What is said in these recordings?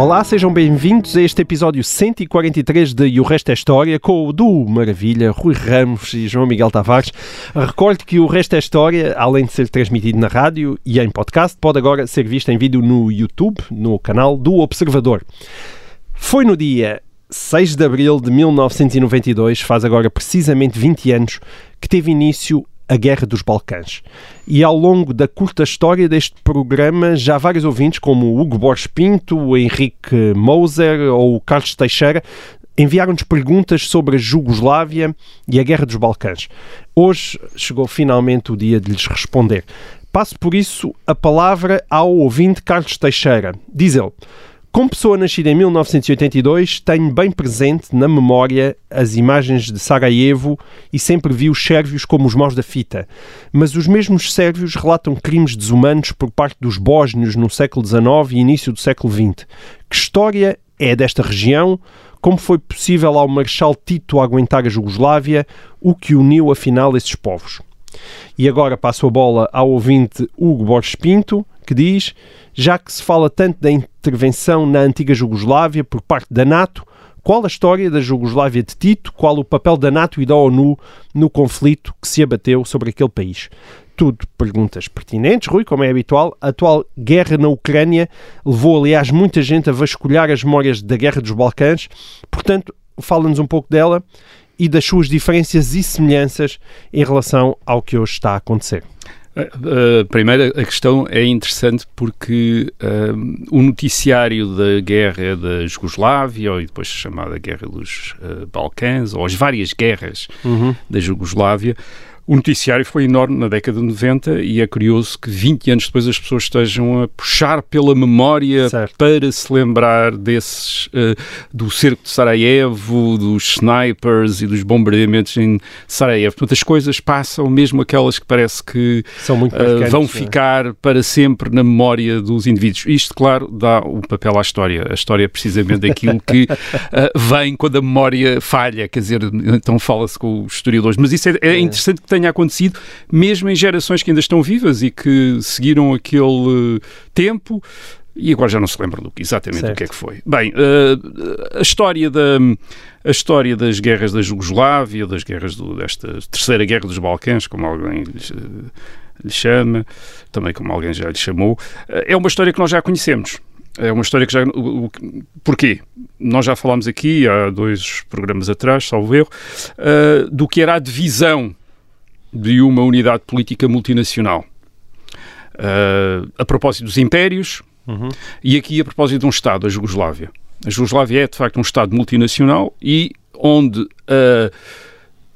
Olá, sejam bem-vindos a este episódio 143 de E o Resto é História, com o do Maravilha, Rui Ramos e João Miguel Tavares. Recordo que o Resto é História, além de ser transmitido na rádio e em podcast, pode agora ser visto em vídeo no YouTube, no canal do Observador. Foi no dia 6 de abril de 1992, faz agora precisamente 20 anos, que teve início a Guerra dos Balcãs. E ao longo da curta história deste programa, já vários ouvintes, como o Hugo Borges Pinto, o Henrique Moser ou o Carlos Teixeira, enviaram-nos perguntas sobre a Jugoslávia e a Guerra dos Balcãs. Hoje chegou finalmente o dia de lhes responder. Passo por isso a palavra ao ouvinte Carlos Teixeira. Diz ele. Como pessoa nascida em 1982, tenho bem presente na memória as imagens de Sarajevo e sempre vi os sérvios como os maus da fita. Mas os mesmos sérvios relatam crimes desumanos por parte dos bósnios no século XIX e início do século XX. Que história é desta região? Como foi possível ao Marshal Tito aguentar a Jugoslávia? O que uniu afinal esses povos? E agora passo a bola ao ouvinte Hugo Borges Pinto, que diz: já que se fala tanto da intervenção na antiga Jugoslávia por parte da NATO, qual a história da Jugoslávia de Tito? Qual o papel da NATO e da ONU no conflito que se abateu sobre aquele país? Tudo perguntas pertinentes, Rui, como é habitual. A atual guerra na Ucrânia levou, aliás, muita gente a vasculhar as memórias da Guerra dos Balcãs. Portanto, fala-nos um pouco dela e das suas diferenças e semelhanças em relação ao que hoje está a acontecer. Uh, primeiro, a questão é interessante porque uh, o noticiário da guerra da Jugoslávia, ou depois chamada Guerra dos uh, Balcãs, ou as várias guerras Uhum. da Jugoslávia, o noticiário foi enorme na década de 90 e é curioso que 20 anos depois as pessoas estejam a puxar pela memória Certo. para se lembrar desses, uh, do cerco de Sarajevo, dos snipers e dos bombardeamentos em Sarajevo. Portanto, as coisas passam, mesmo aquelas que parece que uh, vão é? ficar para sempre na memória dos indivíduos. Isto, claro, dá o papel à história. A história é precisamente daquilo que uh, vem quando a memória falha, quer dizer, então fala-se com os historiadores. Mas isso é, é interessante que tenha acontecido, mesmo em gerações que ainda estão vivas e que seguiram aquele uh, tempo. E agora já não se lembram do que, exatamente Certo. do que é que foi. Bem, uh, a história da a história das guerras da Jugoslávia, das guerras do, desta terceira guerra dos Balcãs, como alguém lhes, eh, lhe chama, também como alguém já lhe chamou, eh, é uma história que nós já conhecemos. É uma história que já. o- o- Porquê? Nós já falámos aqui, há dois programas atrás, salvo erro, eh, do que era a divisão de uma unidade política multinacional. Eh, a propósito dos impérios, e aqui a propósito de um Estado, a Jugoslávia. A Jugoslávia é, de facto, um Estado multinacional e onde ah,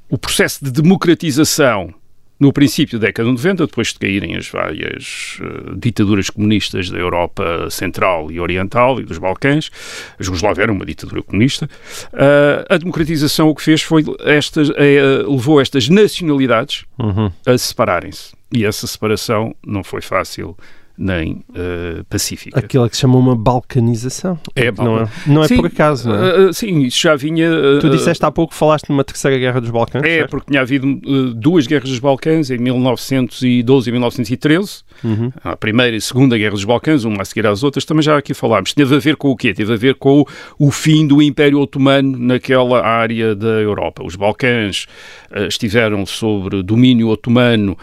o processo de democratização no princípio da década de 90, depois de caírem as várias ah, ditaduras comunistas da Europa Central e Oriental e dos Balcãs, a Jugoslávia era uma ditadura comunista, ah, a democratização o que fez foi estas, eh, levou estas nacionalidades Uhum. a separarem-se. E essa separação não foi fácil nem eh, pacífica. Aquilo que se chama uma balcanização. É, não é, não é Sim, por acaso, não é? eh, sim, isso já vinha. eh, Tu disseste há pouco, falaste numa terceira guerra dos Balcãs. É, certo? porque tinha havido duas guerras dos Balcãs em 1912 e 1913. Uhum. A primeira e a segunda guerra dos Balcãs, uma a seguir às outras, também já aqui falámos. Teve a ver com o quê? Teve a ver com o, o fim do Império Otomano naquela área da Europa. Os Balcãs estiveram sobre domínio otomano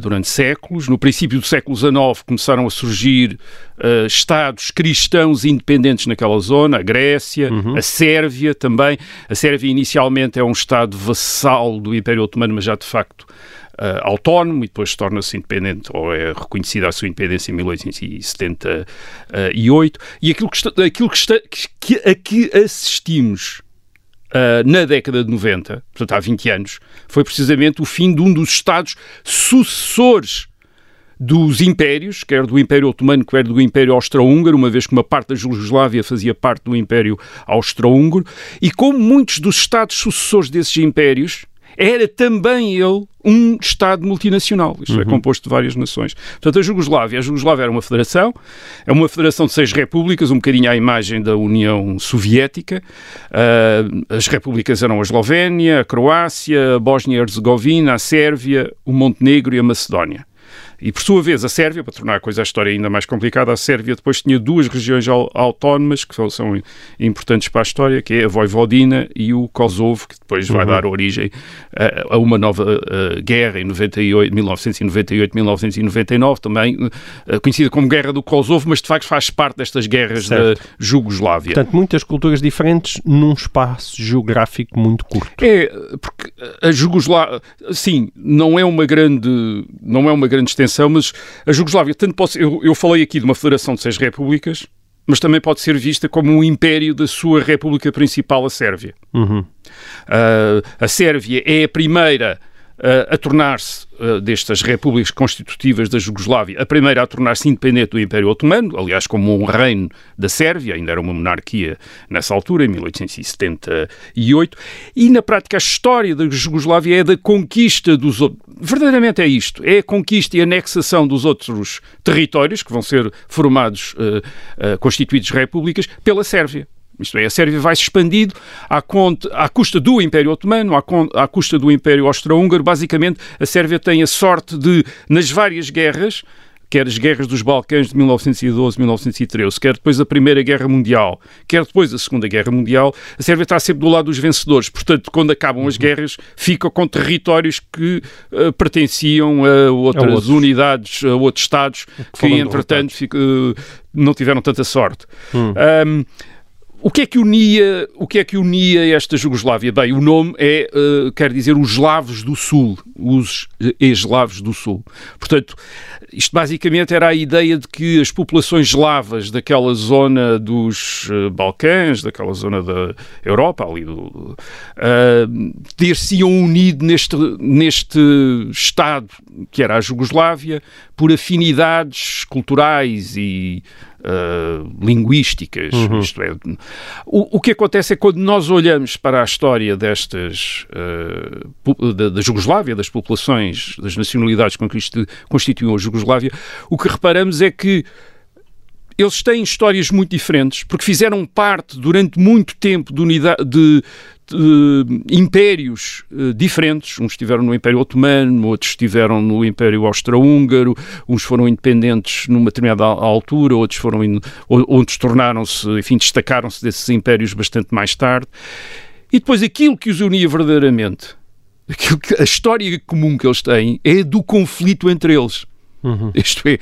durante séculos. No princípio do século XIX começaram a surgir eh, Estados cristãos independentes naquela zona, a Grécia, a Sérvia também. A Sérvia inicialmente é um Estado vassal do Império Otomano, mas já de facto eh, autónomo e depois torna-se independente ou é reconhecida a sua independência em 1878 e aquilo que, está, aquilo que, está, que a que assistimos uh, na década de 90, portanto há 20 anos, foi precisamente o fim de um dos Estados sucessores dos impérios, quer do Império Otomano, quer do Império Austro-Húngaro, uma vez que uma parte da Jugoslávia fazia parte do Império Austro-Húngaro, e como muitos dos Estados sucessores desses impérios era também ele um Estado multinacional. Isto Uhum. é composto de várias nações. Portanto, a Jugoslávia, a Jugoslávia era uma federação, é uma federação de seis repúblicas, um bocadinho à imagem da União Soviética. Ah, as repúblicas eram a Eslovénia, a Croácia, a Bósnia e Herzegovina, a Sérvia, o Montenegro e a Macedónia. E, por sua vez, a Sérvia, para tornar a coisa a história ainda mais complicada, a Sérvia depois tinha duas regiões au- autónomas que são, importantes para a história, que é a Vojvodina e o Kosovo, que depois vai dar origem a, a uma nova eh, guerra em 98, 1998-1999, também eh, conhecida como Guerra do Kosovo, mas de facto faz parte destas guerras Certo. da Jugoslávia. Portanto, muitas culturas diferentes num espaço geográfico muito curto. É, porque a Jugoslávia, sim, não é uma grande, não é uma grande extensão, mas a Jugoslávia, tanto pode ser, eu, eu falei aqui de uma federação de seis repúblicas, mas também pode ser vista como um império da sua república principal, a Sérvia. Uhum. Ah, a Sérvia é a primeira a tornar-se, ah, destas repúblicas constitutivas da Jugoslávia, a primeira a tornar-se independente do Império Otomano, aliás, como um reino da Sérvia, ainda era uma monarquia nessa altura, em 1878, e na prática a história da Jugoslávia é da conquista dos outros. Verdadeiramente é isto: é a conquista e anexação dos outros territórios, que vão ser formados, ah, constituídos repúblicas, pela Sérvia. Isto é, a Sérvia vai se expandindo à, conta, à custa do Império Otomano, à, con- à custa do Império Austro-Húngaro. Basicamente, a Sérvia tem a sorte de, nas várias guerras, quer as guerras dos Balcãs de 1912, 1913, quer depois a Primeira Guerra Mundial, quer depois a Segunda Guerra Mundial, a Sérvia está sempre do lado dos vencedores. Portanto, quando acabam as guerras, fica com territórios que eh, pertenciam a outras outros. unidades, a outros Estados, que, foram entretanto, fica- eh, não tiveram tanta sorte. Hum. Ahm, o que é que unia, o que é que unia esta Jugoslávia? Bem, o nome é, eh, quer dizer, os eslavos do Sul, os eh, eslavos do Sul. Portanto, isto basicamente era a ideia de que as populações eslavas daquela zona dos eh, Balcãs, daquela zona da Europa, ali do, ah, ter-se-iam unido neste, neste Estado que era a Jugoslávia por afinidades culturais e ah, linguísticas. Isto é, o, o que acontece é quando nós olhamos para a história destas pu- da, da Jugoslávia, das populações, das nacionalidades que constitu- constituíam a Jugoslávia, o que reparamos é que eles têm histórias muito diferentes, porque fizeram parte durante muito tempo de, unidade, de, de impérios eh, diferentes. Uns estiveram no Império Otomano, outros estiveram no Império Austro-Húngaro, uns foram independentes numa determinada al- altura, outros foram, outros tornaram-se, enfim, destacaram-se desses impérios bastante mais tarde. E depois aquilo que os unia verdadeiramente, que, a história comum que eles têm é do conflito entre eles. Isto é,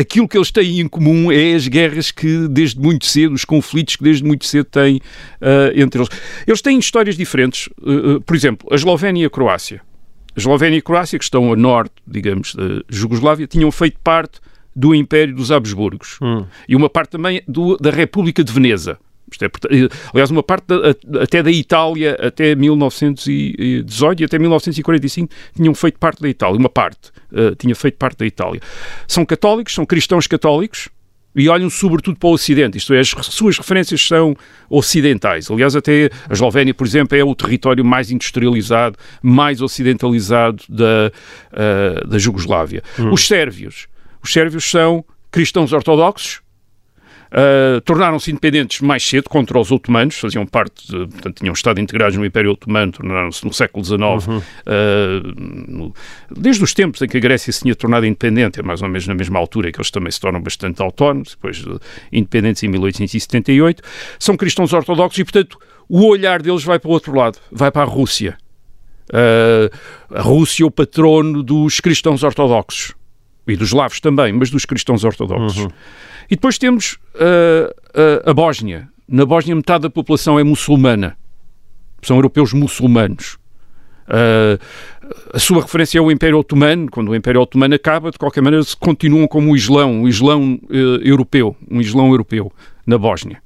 aquilo que eles têm em comum é as guerras que desde muito cedo, os conflitos que desde muito cedo têm ah, entre eles. Eles têm histórias diferentes. Uh, uh, por exemplo, a Eslovénia e a Croácia. A Eslovénia e a Croácia, que estão a norte, digamos, da Jugoslávia, tinham feito parte do Império dos Habsburgos. E uma parte também do- da República de Veneza. Isto é, aliás, uma parte da- até da Itália até 1918 e até 1945 tinham feito parte da Itália. Uma parte eh, tinha feito parte da Itália. São católicos, são cristãos católicos e olham sobretudo para o Ocidente, isto é, as suas referências são ocidentais. Aliás, até a Eslovénia, por exemplo, é o território mais industrializado, mais ocidentalizado da, eh, da Jugoslávia. Os sérvios. Os sérvios são cristãos ortodoxos, Uh, tornaram-se independentes mais cedo contra os otomanos, faziam parte, de, portanto, tinham estado integrados no Império Otomano, tornaram-se no século XIX, uh, no- desde os tempos em que a Grécia se tinha tornado independente, é mais ou menos na mesma altura que eles também se tornam bastante autónomos, depois uh, independentes em 1878, são cristãos ortodoxos e, portanto, o olhar deles vai para o outro lado, vai para a Rússia. Uh, a Rússia é o patrono dos cristãos ortodoxos e dos eslavos também, mas dos cristãos ortodoxos. E depois temos uh, uh, a Bósnia. Na Bósnia, metade da população é muçulmana. São europeus muçulmanos. Uh, a sua referência é o Império Otomano. Quando o Império Otomano acaba, de qualquer maneira, se continuam como o Islão, o Islão europeu, um Islão europeu, na Bósnia.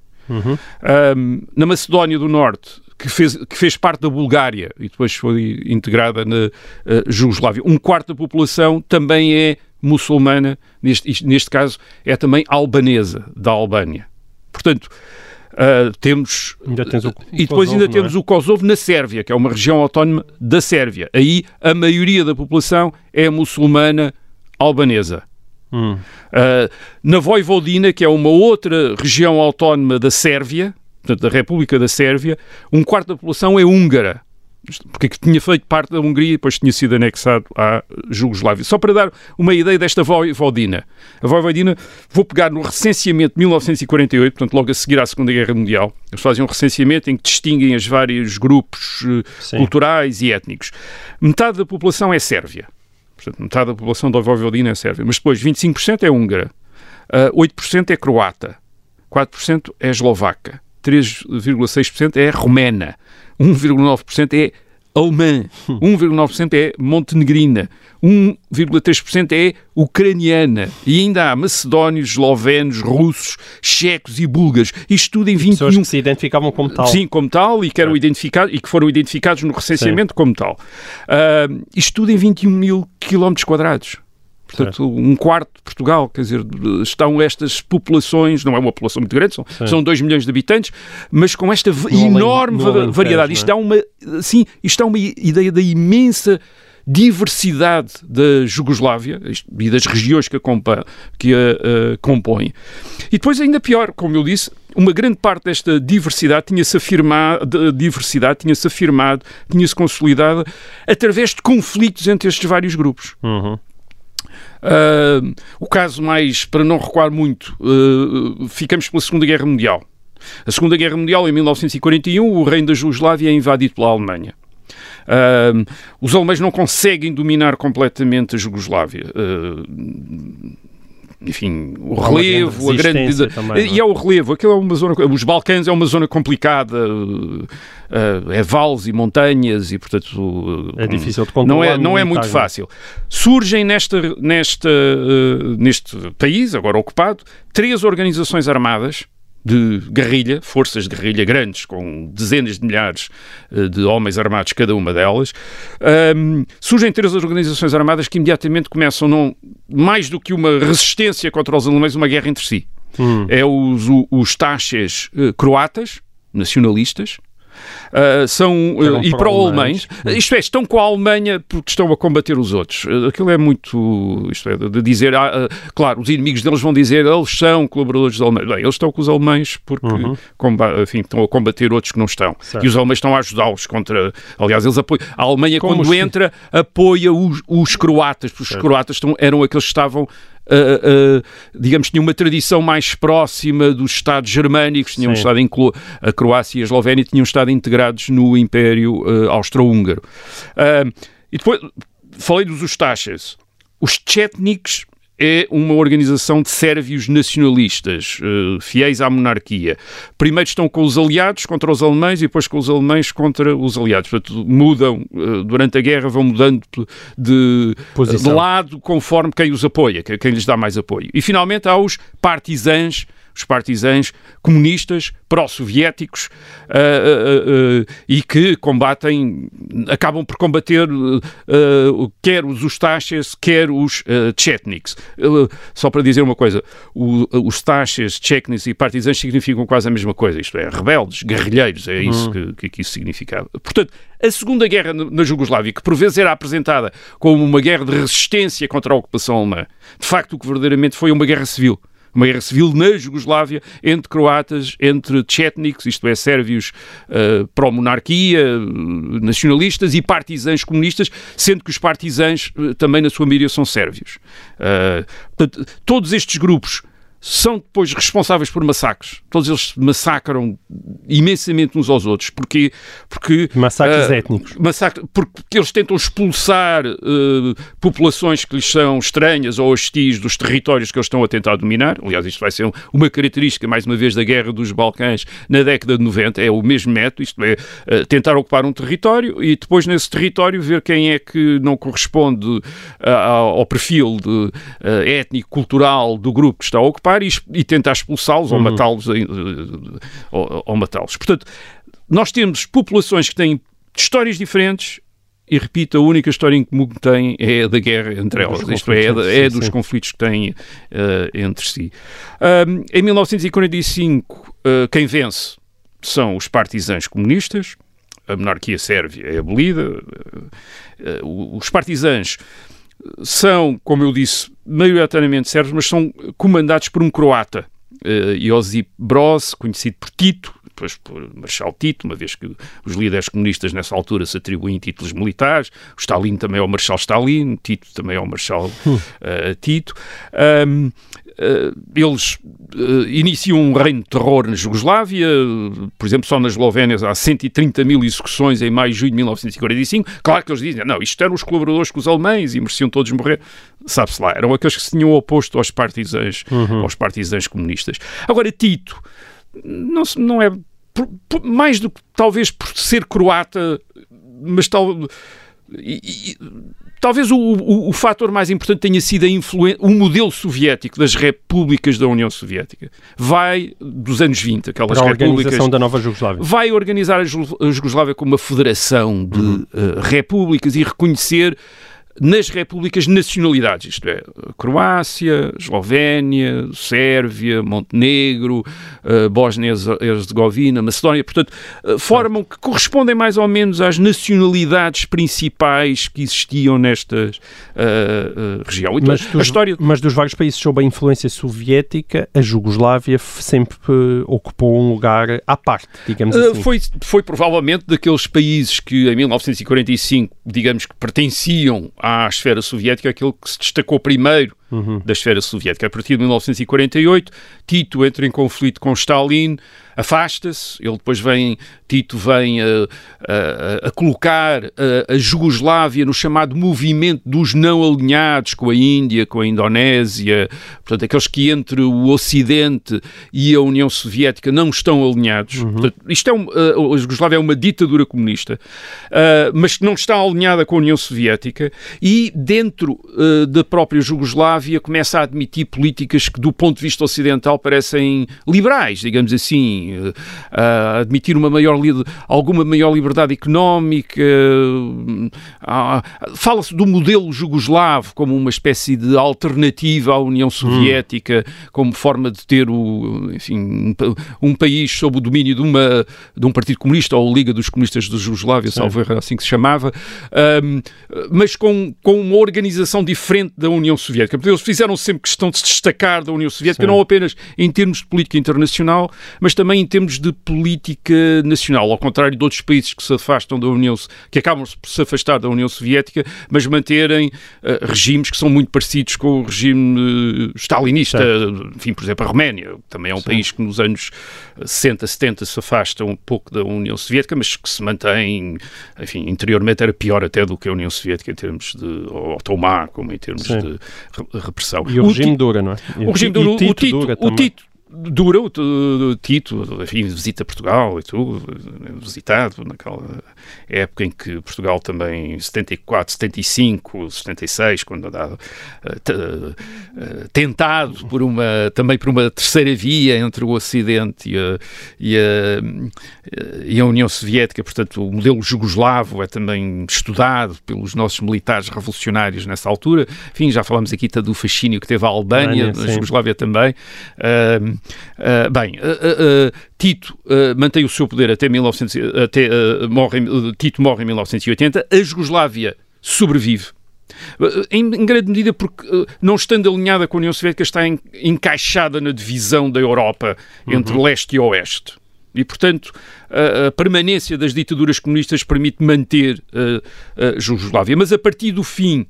Um, na Macedónia do Norte, que fez, que fez parte da Bulgária e depois foi integrada na uh, Jugoslávia, um quarto da população também é muçulmana, neste, neste caso é também albanesa, da Albânia. Portanto, Uh, temos o e depois Kosovo, ainda não temos é? o Kosovo na Sérvia, que é uma região autónoma da Sérvia. Aí a maioria da população é muçulmana albanesa. Hum. Uh, na Voivodina, que é uma outra região autónoma da Sérvia, portanto da República da Sérvia, um quarto da população é húngara. Porque tinha feito parte da Hungria e depois tinha sido anexado à Jugoslávia. Só para dar uma ideia desta Voivodina. A Voivodina, vou pegar no recenseamento de 1948, portanto logo a seguir à Segunda Guerra Mundial. Eles fazem um recenseamento em que distinguem os vários grupos eh, Sim. culturais e étnicos. Metade da população é sérvia. Portanto, metade da população da Voivodina é sérvia. Mas depois 25% é húngara, ah, 8% é croata, 4% é eslovaca, 3,6% é romena, 1,9% é alemã, 1,9% é montenegrina, 1,3% é ucraniana e ainda há macedónios, eslovenos, russos, checos e búlgaros. Isto tudo em Pessoas 21 que se identificavam como tal. Sim, como tal, e que, eram identificados, e que foram identificados no recenseamento como tal. Ah, isto tudo em 21 mil quilómetros quadrados. Portanto, um quarto de Portugal, quer dizer, estão estas populações, não é uma população muito grande, são, são 2 milhões de habitantes, mas com esta No além- enorme Alentejo, variedade. é? Isto dá uma, sim, isto dá uma ideia da imensa diversidade da Jugoslávia e das regiões que a, que a, compõem. E depois, ainda pior, como eu disse, uma grande parte desta diversidade tinha-se afirmado, de- diversidade tinha-se afirmado, tinha-se consolidado através de conflitos entre estes vários grupos. Uhum. Ah, o caso mais, para não recuar muito, ah, ficamos pela Segunda Guerra Mundial. A Segunda Guerra Mundial, em 1941, o reino da Jugoslávia é invadido pela Alemanha. Ah, os alemães não conseguem dominar completamente a Jugoslávia. Ah, enfim, o uma relevo, a grande grande. resistência também, não é? e é o relevo, aquilo é uma zona. Os Balcãs é uma zona complicada, é vales e montanhas, e portanto. É difícil de Não controlar. é, não é muito fácil. Surgem nesta, nesta, eh, neste país, agora ocupado, três organizações armadas de guerrilha, forças de guerrilha grandes, com dezenas de milhares eh, de homens armados, cada uma delas. Ahm, surgem três organizações armadas que imediatamente começam, não, mais do que uma resistência contra os alemães, uma guerra entre si. Hum. É os, os taxas eh, croatas, nacionalistas, ah, são eh, e pró-alemães. pró-alemães. Isto é, estão com a Alemanha porque estão a combater os outros. Eh, Aquilo é muito. Isto é, de dizer. ah, ah, claro, os inimigos deles vão dizer eles são colaboradores dos alemães. Bem, eles estão com os alemães porque comba- enfim, estão a combater outros que não estão. Uhum. Certo. E os alemães estão a ajudá-los contra. Aliás, eles apoiam. A Alemanha, Como quando os- entra, apoia os, os croatas, porque os croatas estão- eram aqueles que estavam. Ah, digamos, tinham uma tradição mais próxima dos Estados germânicos, tinham Sim. estado em a Croácia e a Eslovénia tinham estado integrados no Império eh, Austro-Húngaro. E depois falei dos Ustachas. Os Chetniks é uma organização de sérvios nacionalistas, eh, fiéis à monarquia. Primeiro estão com os aliados contra os alemães e depois com os alemães contra os aliados. Portanto, mudam, eh, durante a guerra vão mudando de, de lado conforme quem os apoia, que- quem lhes dá mais apoio. E finalmente há os partisãs, os partisãs comunistas, pró-soviéticos ah, ah, ah, e que combatem, acabam por combater ah, quer os Ustachas, quer os ah, Chetniks. Só para dizer uma coisa, o- os Ustachas, Chetniks e partisãs significam quase a mesma coisa, isto é, rebeldes, guerrilheiros, é isso que, que, que isso significava. Portanto, a Segunda Guerra na Jugoslávia, que por vezes era apresentada como uma guerra de resistência contra a ocupação alemã, de facto o que verdadeiramente foi uma guerra civil. Uma guerra civil na Jugoslávia entre croatas, entre chetniks, isto é, sérvios eh, pró-monarquia, eh, nacionalistas e partisãs comunistas, sendo que os partisãs eh, também, na sua maioria, são sérvios. Eh, portanto, todos estes grupos são depois responsáveis por massacres. Todos eles massacram imensamente uns aos outros. Porquê? Porque Massacres eh, étnicos. massacre, porque eles tentam expulsar eh, populações que lhes são estranhas ou hostis dos territórios que eles estão a tentar dominar. Aliás, isto vai ser um- uma característica, mais uma vez, da Guerra dos Balcãs na década de 90. É o mesmo método, isto é, eh, tentar ocupar um território e depois, nesse território, ver quem é que não corresponde ao perfil de, eh, étnico, cultural do grupo que está a ocupar e, e tentar expulsá-los ou matá-los. eh, ou, ou matá-los. Portanto, nós temos populações que têm histórias diferentes, e repito, a única história em comum que têm é a da guerra entre elas, isto é, é, é dos sim. conflitos que têm eh, entre si. Ahm, em 1945, eh, quem vence são os partisãs comunistas, a monarquia sérvia é abolida, eh, os partisãs são, como eu disse, maioritariamente sérvios, mas são comandados por um croata, eh, Josip Broz, conhecido por Tito, depois por Marshal Tito, uma vez que os líderes comunistas nessa altura se atribuem títulos militares, o Stalin também é o Marshal Stalin, Tito também é o Marshal eh, Tito. Eh, eles eh, iniciam um reino de terror na Jugoslávia, eh, por exemplo, só na Eslovénia há 130 mil execuções em maio e junho de 1945. Claro que eles dizem, não, isto eram os colaboradores com os alemães e mereciam todos morrer. Sabe-se lá, eram aqueles que se tinham oposto aos partisãs, aos partisãs comunistas. Agora, Tito, não, não é por- por- mais do que talvez por ser croata, mas tal. E- e- talvez o, o, o fator mais importante tenha sido o modelo soviético das repúblicas da União Soviética. Vai dos anos 20, aquelas Para a repúblicas organização da nova Jugoslávia. vai organizar a Ju- a Jugoslávia como uma federação de eh, repúblicas e reconhecer nas repúblicas nacionalidades, isto é, Croácia, Eslovénia, Sérvia, Montenegro, eh, Bósnia-Herzegovina, Macedónia, portanto, eh, formam que correspondem mais ou menos às nacionalidades principais que existiam nesta eh, região. Então, Mas a dos, história mas dos vários países sob a influência soviética, a Jugoslávia sempre ocupou um lugar à parte, digamos Uh, assim. foi, foi provavelmente daqueles países que em 1945, digamos que pertenciam à esfera soviética, aquele que se destacou primeiro Uhum. da esfera soviética. A partir de 1948, Tito entra em conflito com Stalin, afasta-se, ele depois vem, Tito vem a, a- a colocar a, a Jugoslávia no chamado movimento dos não alinhados com a Índia, com a Indonésia, portanto, aqueles que entre o Ocidente e a União Soviética não estão alinhados. Portanto, isto é um, a Jugoslávia é uma ditadura comunista, ah, mas que não está alinhada com a União Soviética e dentro ah, da própria Jugoslávia começa a admitir políticas que do ponto de vista ocidental parecem liberais, digamos assim, ah, a admitir uma maior alguma maior liberdade económica. ah, Fala-se do modelo jugoslavo como uma espécie de alternativa à União Soviética, como forma de ter o, enfim, um, um país sob o domínio de, uma, de um partido comunista ou Liga dos Comunistas da Jugoslávia, salvo erro, assim que se chamava, ahm, mas com, com uma organização diferente da União Soviética. Eles fizeram sempre questão de se destacar da União Soviética, não apenas em termos de política internacional, mas também em termos de política nacional, ao contrário de outros países que se afastam da União, que acabam por se afastar da União Soviética, mas manterem eh, regimes que são muito parecidos com o regime eh, stalinista, enfim, por exemplo, a Roménia, também é um país que nos anos 60, 70 se afasta um pouco da União Soviética, mas que se mantém, enfim, interiormente era pior até do que a União Soviética em termos de otomar, como em termos Sim. de repressão. E o, regime Ti- dura, não é? O regime dura, o Tito Tito, dura o. Tito dura, o, o Tito, enfim, visita Portugal e tudo, visitado naquela época em que Portugal também, 74, 75, 76, quando andava eh, te- eh, tentado por uma, também por uma terceira via entre o Ocidente e a, e a, e a União Soviética, portanto, o modelo jugoslavo é também estudado pelos nossos militares revolucionários nessa altura. Enfim, já falamos aqui do fascínio que teve a Albânia, Albânia, a. Jugoslávia também. Ahm, ah, bem, ah, Tito mantém o seu poder até 1900, até, morre, Tito morre em 1980, a Jugoslávia sobrevive. Em, em grande medida porque, não estando alinhada com a União Soviética, está en- encaixada na divisão da Europa entre leste e oeste. E, portanto, a, a permanência das ditaduras comunistas permite manter ah, a Jugoslávia. Mas a partir do fim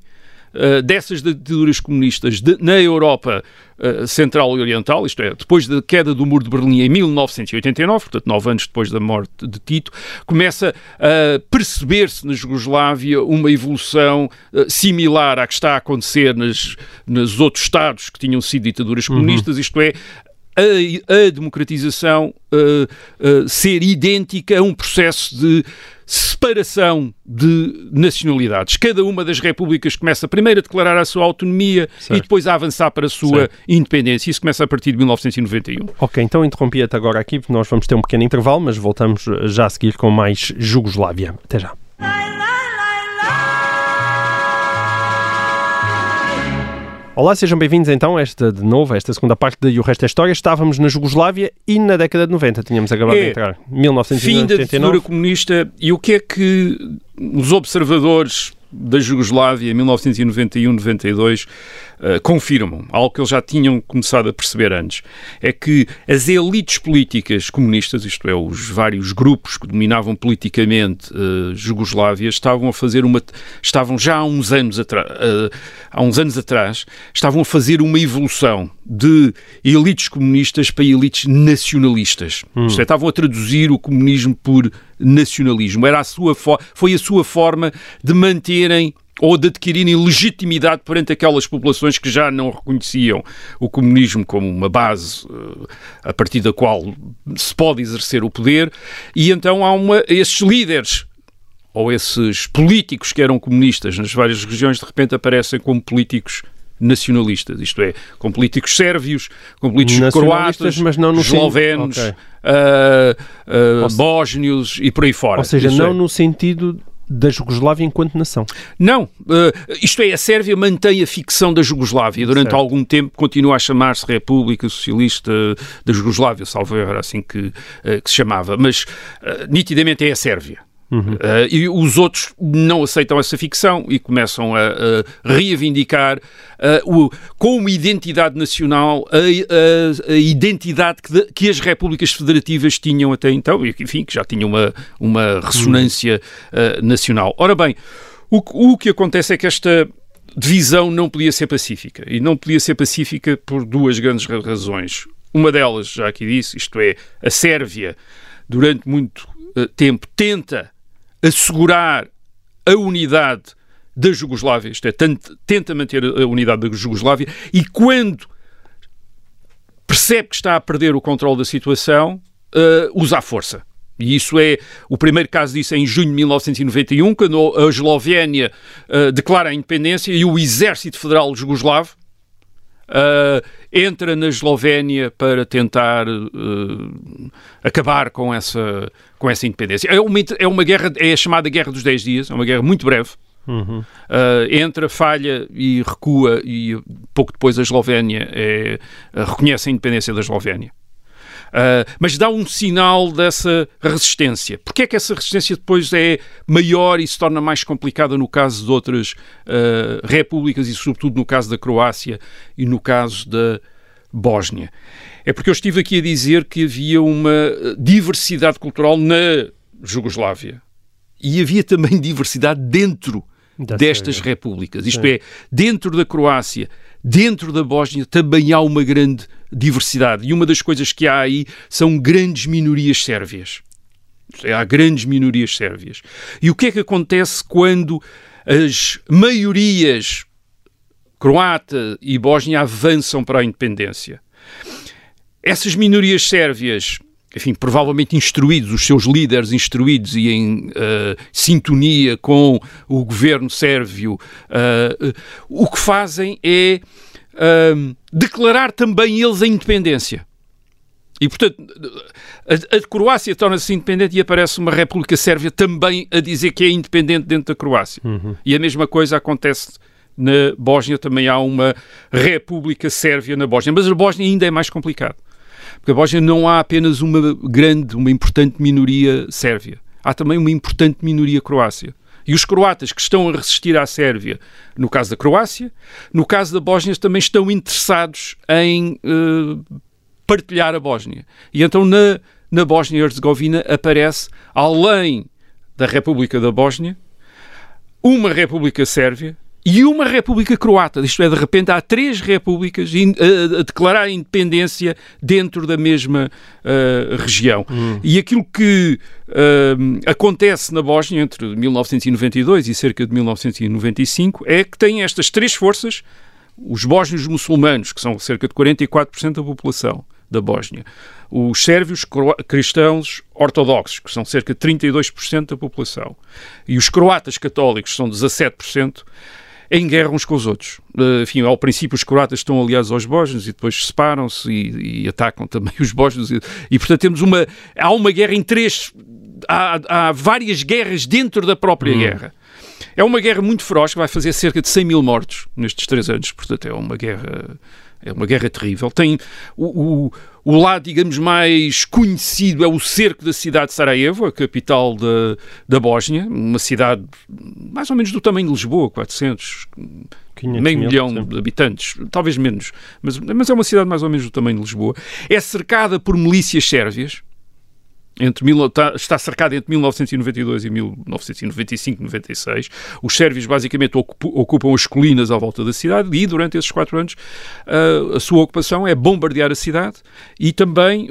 uh, dessas ditaduras comunistas de- na Europa uh, Central e Oriental, isto é, depois da queda do Muro de Berlim em 1989, portanto, nove anos depois da morte de Tito, começa a perceber-se na Jugoslávia uma evolução uh, similar à que está a acontecer nas, nos outros Estados que tinham sido ditaduras comunistas, isto é, a, a democratização uh, uh, ser idêntica a um processo de separação de nacionalidades. Cada uma das repúblicas começa primeiro a declarar a sua autonomia Certo. e depois a avançar para a sua Certo. independência. Isso começa a partir de 1991. Ok, então interrompi-te agora aqui, porque nós vamos ter um pequeno intervalo, mas voltamos já a seguir com mais Jugoslávia. Até já. Olá, sejam bem-vindos então a esta, de novo, a esta segunda parte de E o Resto é História. Estávamos na Jugoslávia e na década de 90, tínhamos acabado É. de entrar. Fim da 1989. ditadura comunista e o que é que os observadores da Jugoslávia em 1991-92 eh, confirmam, algo que eles já tinham começado a perceber antes, é que as elites políticas comunistas, isto é, os vários grupos que dominavam politicamente a Jugoslávia, estavam a fazer uma, estavam já há uns anos atrás, há uns anos atrás, estavam a fazer uma evolução de elites comunistas para elites nacionalistas. Isto é, estavam a traduzir o comunismo por nacionalismo. Era a sua fo- foi a sua forma de manterem ou de adquirirem legitimidade perante aquelas populações que já não reconheciam o comunismo como uma base eh, a partir da qual se pode exercer o poder, e então há uma, esses líderes ou esses políticos que eram comunistas nas várias regiões de repente aparecem como políticos nacionalistas, isto é, com políticos sérvios, com políticos croatas, mas não no eslovenos, Ok. ah, Ou se- bósnios e por aí fora. Ou seja, não é. no sentido da Jugoslávia enquanto nação. Não, eh, isto é, a Sérvia mantém a ficção da Jugoslávia. Durante Certo. algum tempo continua a chamar-se República Socialista da Jugoslávia, salvo erro, assim que, eh, que se chamava. Mas eh, nitidamente é a Sérvia. Eh, e os outros não aceitam essa ficção e começam a, a reivindicar eh, o- como identidade nacional a, a- a identidade que, de- que as repúblicas federativas tinham até então, e enfim, que já tinham uma, uma ressonância eh, nacional. Ora bem, o, que- o que acontece é que esta divisão não podia ser pacífica. E não podia ser pacífica por duas grandes ra- razões. Uma delas, já aqui disse, isto é, a Sérvia, durante muito tempo, tenta assegurar a unidade da Jugoslávia, isto é, tenta manter a unidade da Jugoslávia, e quando percebe que está a perder o controle da situação, eh, usa a força. E isso é, o primeiro caso disso é em junho de 1991, quando a Eslovénia eh, declara a independência e o Exército Federal Jugoslavo eh, entra na Eslovénia para tentar eh, acabar com essa, com essa independência. É uma, é uma guerra, é a chamada Guerra dos 10 Dias, é uma guerra muito breve. Uh, entra, falha e recua, e pouco depois a Eslovénia é, uh, reconhece a independência da Eslovénia. Uh, mas dá um sinal dessa resistência. Porquê é que essa resistência depois é maior e se torna mais complicada no caso de outras uh, repúblicas e, sobretudo, no caso da Croácia e no caso da Bósnia? É porque eu estive aqui a dizer que havia uma diversidade cultural na Jugoslávia e havia também diversidade dentro Da destas Sérvia. repúblicas. Isto é, dentro da Croácia, dentro da Bósnia, também há uma grande diversidade. E uma das coisas que há aí são grandes minorias sérvias. Há grandes minorias sérvias. E o que é que acontece quando as maiorias croata e bósnia avançam para a independência? Essas minorias sérvias, enfim, provavelmente instruídos, os seus líderes instruídos e em eh, sintonia com o governo sérvio, eh, eh, o que fazem é eh, declarar também eles a independência. E, portanto, a, a Croácia torna-se independente e aparece uma República Sérvia também a dizer que é independente dentro da Croácia. E a mesma coisa acontece na Bósnia, também há uma República Sérvia na Bósnia. Mas a Bósnia ainda é mais complicado. Porque a Bósnia não há apenas uma grande, uma importante minoria sérvia. Há também uma importante minoria croácia. E os croatas que estão a resistir à Sérvia, no caso da Croácia, no caso da Bósnia, também estão interessados em eh, partilhar a Bósnia. E então na, na Bósnia e Herzegovina aparece, além da República da Bósnia, uma República Sérvia e uma República Croata. Isto é, de repente há três repúblicas a, declarar a independência dentro da mesma ah, região. E aquilo que ah, acontece na Bósnia entre 1992 e cerca de 1995 é que tem estas três forças, os bósnios muçulmanos, que são cerca de 44% da população da Bósnia, os sérvios cristãos ortodoxos, que são cerca de 32% da população, e os croatas católicos, que são 17%, em guerra uns com os outros. Eh, Enfim, ao princípio os croatas estão aliados aos bósnios e depois separam-se e, e atacam também os bósnios e, e, portanto temos uma há uma guerra em três há, há várias guerras dentro da própria guerra É uma guerra muito feroz que vai fazer cerca de 100 mil mortos nestes três anos, portanto é uma guerra é uma guerra terrível. Tem o, o, o, lado, digamos, mais conhecido é o cerco da cidade de Sarajevo, a capital da, da Bósnia, uma cidade mais ou menos do tamanho de Lisboa, 400, meio milhão de habitantes, talvez menos, mas, mas é uma cidade mais ou menos do tamanho de Lisboa. É cercada por milícias sérvias, entre, está, está cercado entre 1992 e 1995, 96. Os sérvios basicamente ocupam as colinas à volta da cidade e durante esses quatro anos a, a sua ocupação é bombardear a cidade e também,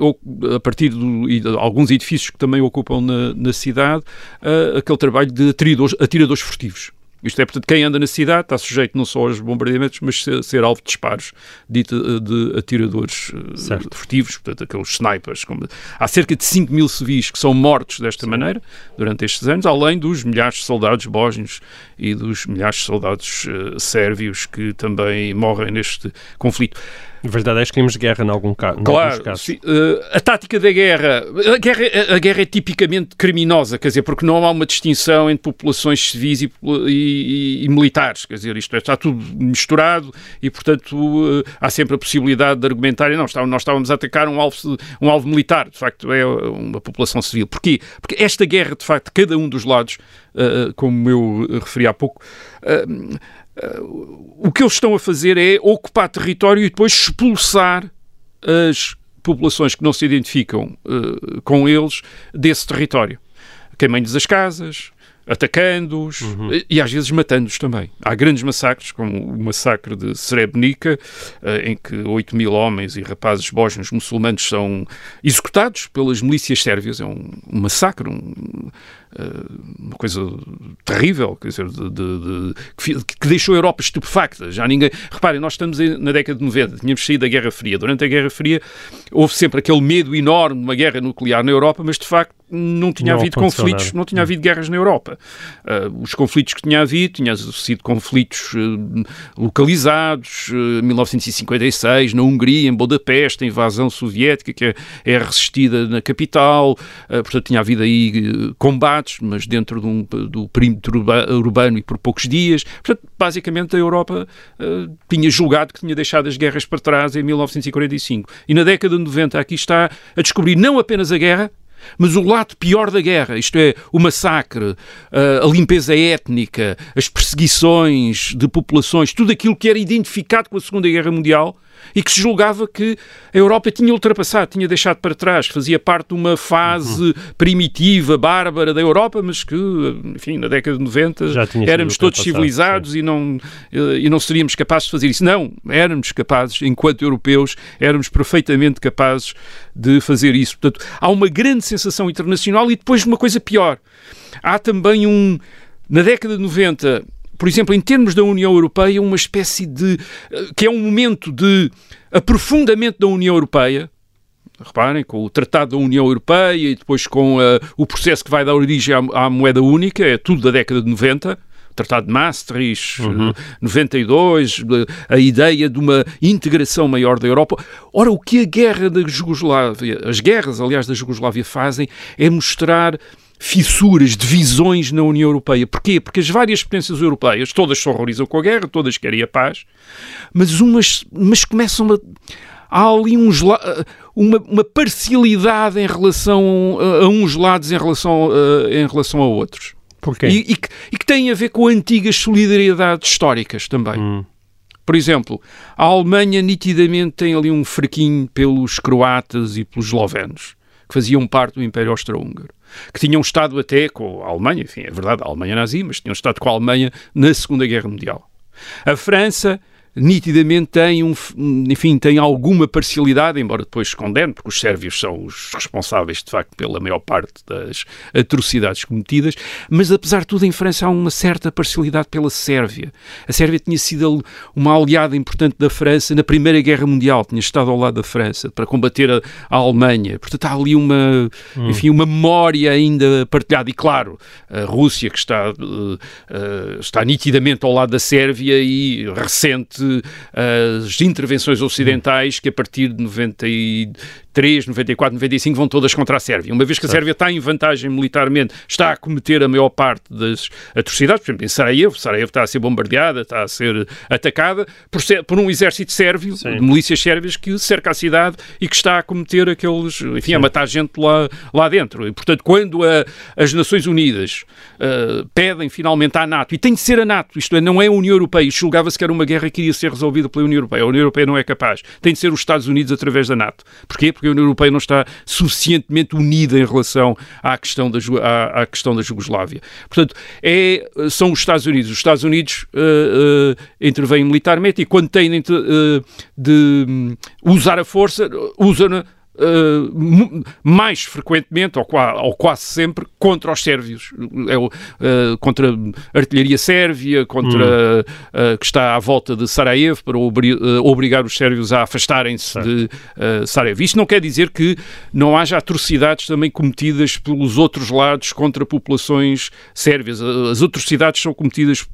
a partir de, alguns edifícios que também ocupam na, na cidade, aquele trabalho de atiradores, atiradores furtivos. Isto é, portanto, quem anda na cidade está sujeito não só aos bombardeamentos, mas ser, ser alvo de disparos de, de atiradores eh, certo. furtivos, portanto, aqueles snipers. Como... Há cerca de 5 mil civis que são mortos desta Sim. maneira durante estes anos, além dos milhares de soldados bósnios e dos milhares de soldados uh, sérvios que também morrem neste conflito verdadeiros crimes de guerra, em, algum ca claro, casos. Sim, uh, a tática da guerra a, guerra, a guerra é tipicamente criminosa, quer dizer, porque não há uma distinção entre populações civis e, e, e militares, quer dizer, isto é, está tudo misturado e, portanto, uh, há sempre a possibilidade de argumentar, não, nós estávamos a atacar um alvo, um alvo militar, de facto, é uma população civil. Porquê? Porque esta guerra, de facto, cada um dos lados, uh, como eu referi há pouco, o que eles estão a fazer é ocupar território e depois expulsar as populações que não se identificam uh, com eles desse território. Queimando-lhes as casas, atacando-os uhum. e às vezes matando-os também. Há grandes massacres, como o massacre de Srebrenica, eh, em que 8 mil homens e rapazes bósnios muçulmanos são executados pelas milícias sérvias. É um, massacre, um, eh, uma coisa terrível, quer dizer, de, de, de, que, deixou a Europa estupefacta. Já ninguém. Reparem, nós estamos na década de 90, tínhamos saído da Guerra Fria. Durante a Guerra Fria houve sempre aquele medo enorme de uma guerra nuclear na Europa, mas de facto não tinha não havido conflitos, nada. não tinha havido guerras na Europa. Uh, os conflitos que tinha havido tinham sido conflitos uh, localizados, uh, 1956, na Hungria, em Budapeste, a invasão soviética que é, é resistida na capital, uh, portanto tinha havido aí mas dentro de um, do perímetro urbano e por poucos dias. Portanto, basicamente a Europa tinha julgado que tinha deixado as guerras para trás em 1945. E na década de 90 aqui está a descobrir não apenas a guerra, mas o lado pior da guerra, isto é, o massacre, a limpeza étnica, as perseguições de populações, tudo aquilo que era identificado com a Segunda Guerra Mundial, e que se julgava que a Europa tinha ultrapassado, tinha deixado para trás, fazia parte de uma fase uhum. primitiva, bárbara da Europa, mas que, enfim, na década de 90 éramos todos civilizados e não, e não seríamos capazes de fazer isso. Não, éramos capazes, enquanto europeus, éramos perfeitamente capazes de fazer isso. Portanto, há uma grande sensação internacional e depois uma coisa pior. Há também um. Na década de 90, por exemplo, em termos da União Europeia, uma espécie de. Eh, que é um momento de aprofundamento da União Europeia. Reparem, com o Tratado da União Europeia e depois com uh, o processo que vai dar origem à, à, moeda única, é tudo da década de 90. Tratado de Maastricht, uhum. 92, a ideia de uma integração maior da Europa. Ora, o que a guerra da Jugoslávia, as guerras, aliás, da Jugoslávia fazem é mostrar fissuras, divisões na União Europeia. Porquê? Porque as várias potências europeias, todas se horrorizam com a guerra, todas querem a paz, mas umas mas começam a há ali uns, uma, uma parcialidade em relação a, a uns lados em relação a, em relação a outros. Porquê? E, e, que, e que tem a ver com antigas solidariedades históricas também. Hum. Por exemplo, a Alemanha nitidamente tem ali um fraquinho pelos croatas e pelos eslovenos, que faziam parte do Império Austro-Húngaro que tinham estado até com a Alemanha, enfim, é verdade, a Alemanha nazi, mas tinham estado com a Alemanha na Segunda Guerra Mundial. A França nitidamente tem, um, enfim, tem alguma parcialidade, embora depois se condene, porque os sérvios são os responsáveis, de facto, pela maior parte das atrocidades cometidas, mas apesar de tudo, em França há uma certa parcialidade pela Sérvia. A Sérvia tinha sido uma aliada importante da França na Primeira Guerra Mundial, tinha estado ao lado da França para combater a, a Alemanha. Portanto, há ali uma, hum. enfim, uma memória ainda partilhada. E claro, a Rússia, que está, uh, uh, está nitidamente ao lado da Sérvia e recente ante as intervenções ocidentais que a partir de 93, 94, 95 vão todas contra a Sérvia. Uma vez que a Sérvia está em vantagem militarmente, está a cometer a maior parte das atrocidades, por exemplo, em Sarajevo, Sarajevo está a ser bombardeada, está a ser atacada por, por um exército sérvio, Sim. de milícias sérvias que cerca a cidade e que está a cometer aqueles, enfim, Sim. a matar gente lá, lá dentro. E, portanto, quando a, as Nações Unidas uh, pedem finalmente à NATO, e tem de ser a NATO, isto é, não é a União Europeia, julgava-se que era uma guerra que iria ser resolvida pela União Europeia. A União Europeia não é capaz. Tem de ser os Estados Unidos através da NATO. Porquê? Porque a União Europeia não está suficientemente unida em relação à questão da, à, à questão da Jugoslávia. Portanto, é, são os Estados Unidos. Os Estados Unidos uh, uh, intervêm militarmente e quando têm de, de hum, usar a força, usam-na Uh, mais frequentemente, ou, ou, quase sempre, contra os sérvios. É, uh, contra a artilharia sérvia, contra hum. uh, que está à volta de Sarajevo, para obri obrigar os sérvios a afastarem-se de Sarajevo. Isto não quer dizer que não haja atrocidades também cometidas pelos outros lados contra populações sérvias. As atrocidades são cometidas,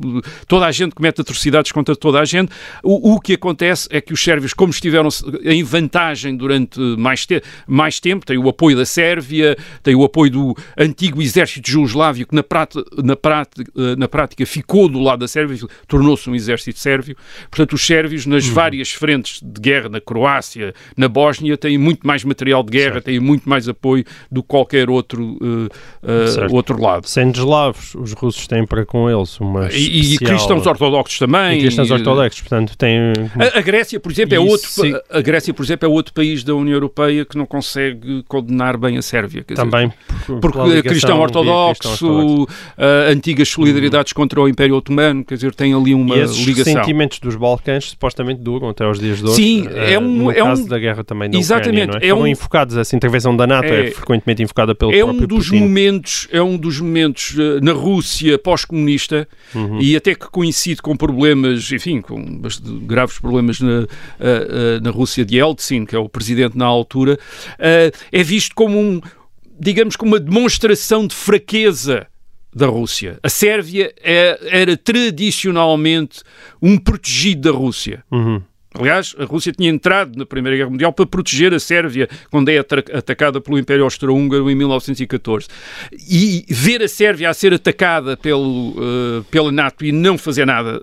toda a gente comete atrocidades contra toda a gente. O, o que acontece é que os sérvios, como estiveram em vantagem durante mais ter mais tempo, tem o apoio da Sérvia, tem o apoio do antigo exército jugoslávio, que na prática, na eh, na prática ficou do lado da Sérvia, tornou-se um exército sérvio. Portanto, os sérvios, nas uhum. várias frentes de guerra, na Croácia, na Bósnia, têm muito mais material de guerra, certo. têm muito mais apoio do que qualquer outro, uh, uh, outro lado. Sendo eslavos, os russos têm para com eles uma. E, e cristãos ortodoxos também. E cristãos ortodoxos, portanto, têm... A, a Grécia, por exemplo, é outro, a Grécia, por exemplo, é outro país da União Europeia Europeia que não consegue condenar bem a Sérvia. Também dizer, porque cristão ortodoxo, cristão ortodoxo. Uh, antigas solidariedades uhum. contra o Império Otomano, quer dizer, tem ali uma e esses ligação. Os sentimentos dos Balcãs supostamente duram até aos dias de hoje. Sim, uh, é um... No é caso um, da guerra também da exatamente, Ucrânia, é? é um, enfocados, essa intervenção da NATO é, é frequentemente invocada pelo é um dos Putin. momentos É um dos momentos uh, na Rússia pós-comunista uhum. e até que coincide com problemas, enfim, com graves problemas na, uh, na Rússia de Yeltsin, que é o presidente na altura, é visto como um, digamos, como uma demonstração de fraqueza da Rússia. A Sérvia é, era tradicionalmente um protegido da Rússia. Uhum. Aliás, a Rússia tinha entrado na Primeira Guerra Mundial para proteger a Sérvia quando é atacada pelo Império Austro-Húngaro em 1914. E ver a Sérvia a ser atacada pelo, uh, pela NATO e não fazer nada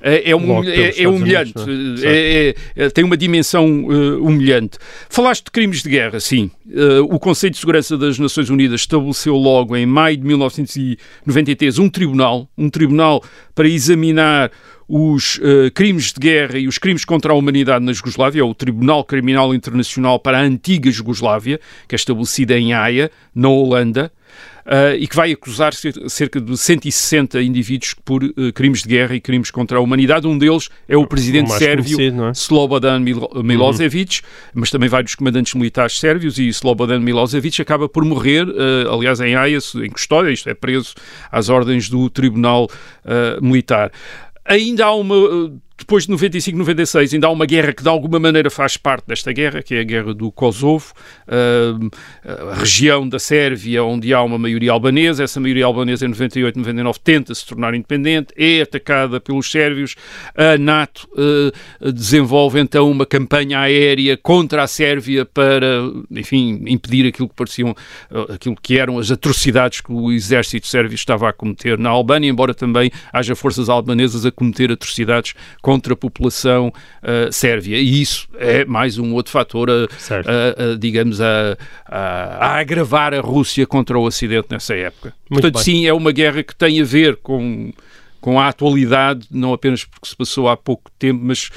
é, é, um, é, é humilhante. Unidos, é? É, é? tem uma dimensão uh, humilhante. Falaste de crimes de guerra, sim. Uh, o Conselho de Segurança das Nações Unidas estabeleceu logo em maio de 1993 um tribunal, um tribunal para examinar os uh, crimes de guerra e os crimes contra a humanidade na Jugoslávia, o Tribunal Criminal Internacional para a antiga Jugoslávia, que é estabelecida em Haia, na Holanda, uh, e que vai acusar cerca de 160 indivíduos por uh, crimes de guerra e crimes contra a humanidade. Um deles é o presidente o sérvio é? Slobodan Mil Milosevic, uhum. mas também vários comandantes militares sérvios, e Slobodan Milosevic acaba por morrer, aliás, em Haia, em custódia, isto é, preso às ordens do Tribunal Militar ainda há uma depois de 95, 96, ainda há uma guerra que de alguma maneira faz parte desta guerra, que é a guerra do Kosovo, a região da Sérvia onde há uma maioria albanesa. Essa maioria albanesa em 98, 99 tenta se tornar independente, é atacada pelos sérvios. A NATO uh, desenvolve então uma campanha aérea contra a Sérvia para, enfim, impedir aquilo que pareciam, uh, aquilo que eram as atrocidades que o exército sérvio estava a cometer na Albânia, embora também haja forças albanesas a cometer atrocidades contra a população uh, sérvia. E isso é mais um outro fator, a, a, a digamos, a, agravar a Rússia contra o Ocidente nessa época. Muito Portanto, bem. sim, é uma guerra que tem a ver com com a atualidade, não apenas porque se passou há pouco tempo, mas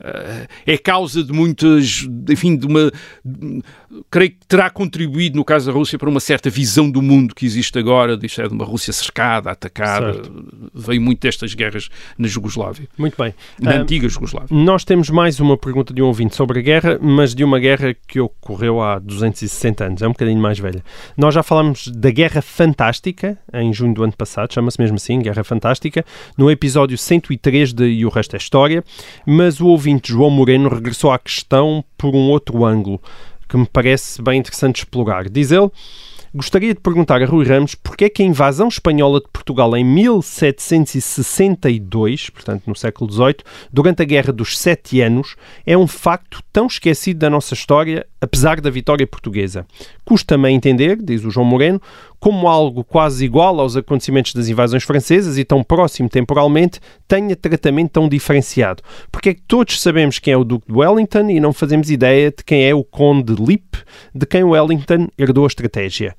uh, é causa de muitas, enfim, de uma. De, creio que terá contribuído, no caso da Rússia, para uma certa visão do mundo que existe agora, disto é de uma Rússia cercada, atacada. Certo. Veio muito destas guerras na Jugoslávia. Muito bem. Na uh, antiga Jugoslávia. Nós temos mais uma pergunta de um ouvinte sobre a guerra, mas de uma guerra que ocorreu há 260 anos, é um bocadinho mais velha. Nós já falámos da Guerra Fantástica, em junho do ano passado, chama-se mesmo assim, Guerra Fantástica, no episódio 103 de E o Resto é História, mas o ouvinte João Moreno regressou à questão por um outro ângulo, que me parece bem interessante explorar. Diz ele, Gostaria de perguntar a Rui Ramos porque é que a invasão espanhola de Portugal em 1762, portanto no século XVIII, durante a Guerra dos Sete Anos, é um facto tão esquecido da nossa história, apesar da vitória portuguesa. Custa-me a entender, diz o João Moreno, como algo quase igual aos acontecimentos das invasões francesas e tão próximo temporalmente, tenha tratamento tão diferenciado. Porque é que todos sabemos quem é o Duque de Wellington e não fazemos ideia de quem é o Conde Lippe, de quem Wellington herdou a estratégia.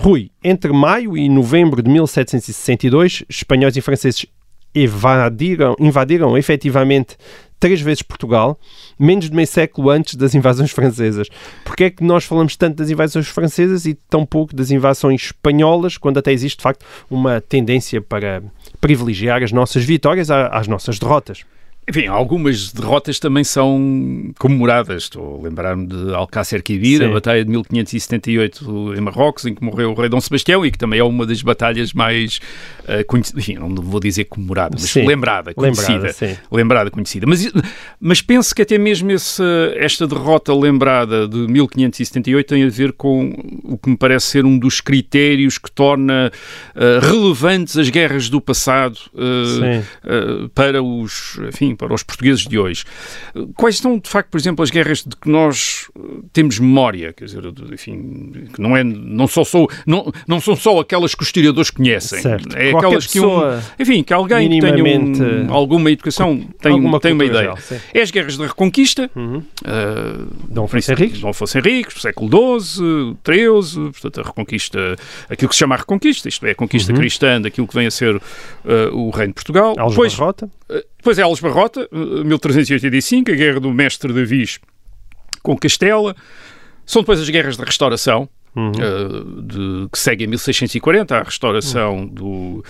Rui, entre maio e novembro de 1762, espanhóis e franceses invadiram, invadiram efetivamente três vezes Portugal, menos de meio século antes das invasões francesas. Porquê é que nós falamos tanto das invasões francesas e tão pouco das invasões espanholas, quando até existe, de facto, uma tendência para privilegiar as nossas vitórias às nossas derrotas? Enfim, algumas derrotas também são comemoradas. Estou a lembrar-me de Alcácer Quibir, a batalha de 1578 em Marrocos, em que morreu o rei Dom Sebastião e que também é uma das batalhas mais uh, conhecidas, enfim, não vou dizer comemorada, mas sim. lembrada, conhecida. Lembrada, lembrada, conhecida. Mas, mas penso que até mesmo esse, esta derrota lembrada de 1578 tem a ver com o que me parece ser um dos critérios que torna uh, relevantes as guerras do passado uh, para os, enfim, para os portugueses de hoje. Quais são, de facto, por exemplo, as guerras de que nós eh, temos memória? Quer dizer, enfim, que não, é, não, só sou, não, não são só aquelas que os historiadores conhecem. Certo. É Qualquer aquelas que um, enfim, que alguém que tenha um, alguma educação tem, alguma tem uma ideia. Geral, é as guerras da Reconquista, uhum. uh, Dom Afonso Henriques, Dom Afonso Henriques, século XII, XIII, portanto a Reconquista, aquilo que se chama a Reconquista, isto é, a conquista uhum. cristã daquilo que vem a ser uh, o Reino de Portugal. Alves Depois, Barrota. Uh, depois é Alves Barrota, 1385, a Guerra do Mestre de Viz com Castela. São depois as guerras da restauração, Uhum. Uh, de, que segue em 1640, a restauração uhum. do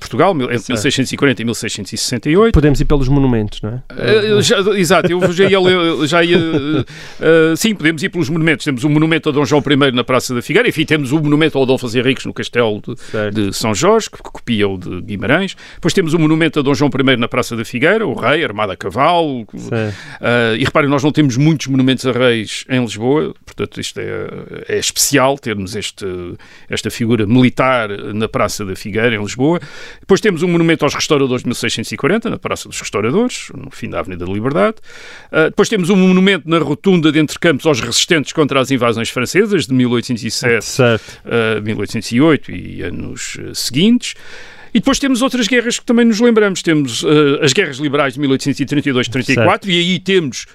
Portugal, entre certo. 1640 e 1668. Podemos ir pelos monumentos, não é? Uh, já, exato, eu já ia, já ia uh, sim, podemos ir pelos monumentos. Temos o monumento a Dom João I na Praça da Figueira, enfim, temos o monumento ao Adolfo Henriques no Castelo de, de, São Jorge, que copia o de Guimarães. Depois temos o monumento a Dom João I na Praça da Figueira, o rei, armado a cavalo. e reparem, nós não temos muitos monumentos a reis em Lisboa, portanto isto é, é especial termos este, esta figura militar na Praça da Figueira, em Lisboa. Depois temos um monumento aos restauradores de 1640, na Praça dos Restauradores, no fim da Avenida da Liberdade. Uh, depois temos um monumento na rotunda de Entre Campos aos resistentes contra as invasões francesas, de 1807 a uh, 1808 e anos uh, seguintes. E depois temos outras guerras que também nos lembramos. Temos uh, as guerras liberais de 1832-34 e aí temos